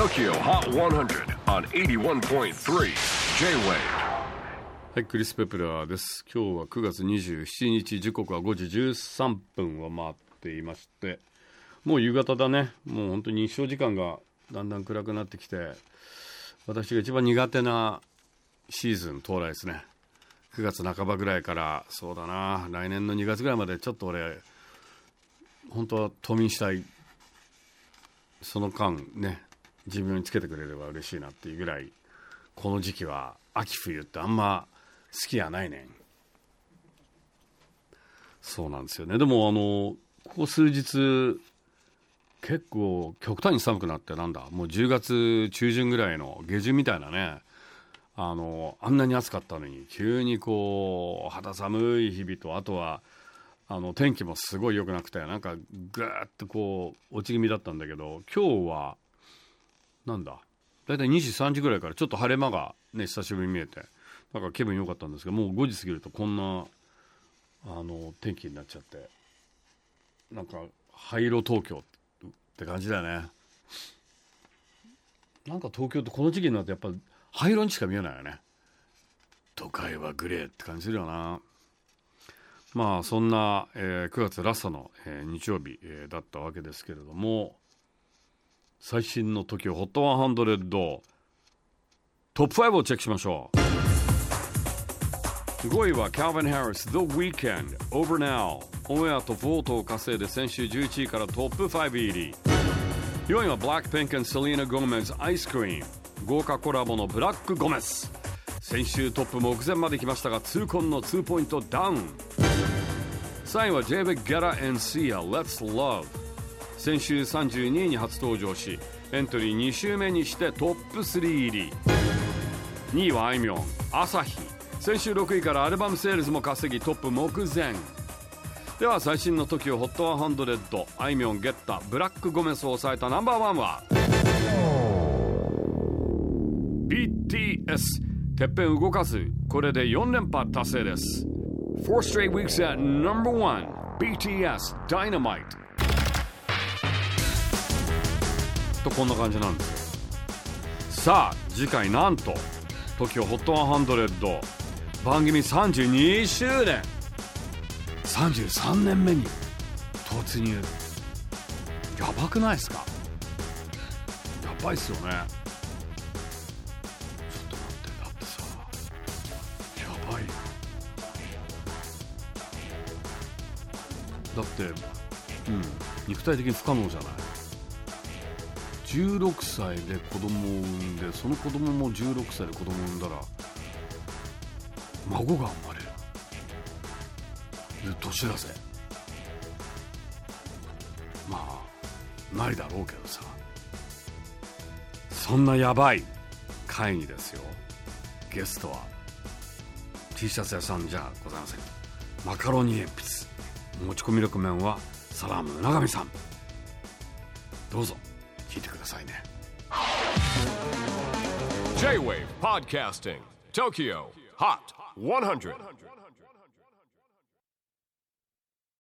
TOKYO HOT 100 on 81.3 J-WAVE はい、クリス・ペプラーです。今日は9月27日、時刻は5時13分を回っていまして、もう夕方だね。もう本当に日照時間がだんだん暗くなってきて、私が一番苦手なシーズン到来ですね。9月半ばぐらいから、そうだな、来年の2月ぐらいまでちょっと俺、本当は冬眠したい。その間ね、自分につけてくれれば嬉しいなっていうぐらい、この時期は秋冬ってあんま好きやないねん。そうなんですよね。でもあのここ数日結構極端に寒くなってなんだもう10月中旬ぐらいの下旬みたいなね。あのあんなに暑かったのに急にこう肌寒い日々とあとはあの天気もすごい良くなくてなんかぐーっとこう落ち気味だったんだけど今日はなんだ？大体2時3時ぐらいからちょっと晴れ間がね久しぶりに見えて。なんか気分良かったんですけどもう5時過ぎるとこんなあの天気になっちゃって。なんか灰色東京って感じだよね。なんか東京ってこの時期になるとやっぱ灰色にしか見えないよね。都会はグレーって感じするよな。まあそんな、えー9月ラストの、えー日曜日、えーだったわけですけれども最新の時ホットワンハンドレッド。トップ5をチェックしましょう。5位はカャービン・ハリス The Weekend Over Now オンエアとフートを稼いで先週11位からトップ5入り。4位は Blackpink&Selena Gomez Ice Cream 豪華コラボのブラック・ゴメス。先週トップ目前まで来ましたが痛恨の2ポイントダウン。3位は j v i d g e t t a and Sia Let's Love 先週32位に初登場しエントリー2週目にしてトップ3入り。2位はあいみょん朝日先週6位からアルバムセールスも稼ぎトップ目前。では最新の TOKIOHOT100 あいみょんゲッタブラックゴメスを抑えたナンバーワンは？BTS てっぺん動かずこれで4連覇達成です。4 straight weeks at number one BTS Dynamite. とこんな感じなんですよ。さあ次回なんと TOKIOHOT100 番組32周年。33年目に突入。やばくないですか？やばいっすよね。ちょっと待ってだってさやばい。よだってうん肉体的に不可能じゃない？16歳で子供を産んでその子供も16歳で子供を産んだら孫が生まれる。で年だぜ。まあないだろうけどさ。そんなやばい会議ですよ。ゲストは T シャツ屋さんじゃございません。マカロニ鉛筆持ち込み力麺はサラーム永見さん。どうぞ。聞いてくださいね J-WAVE PODCASTING TOKYO HOT 100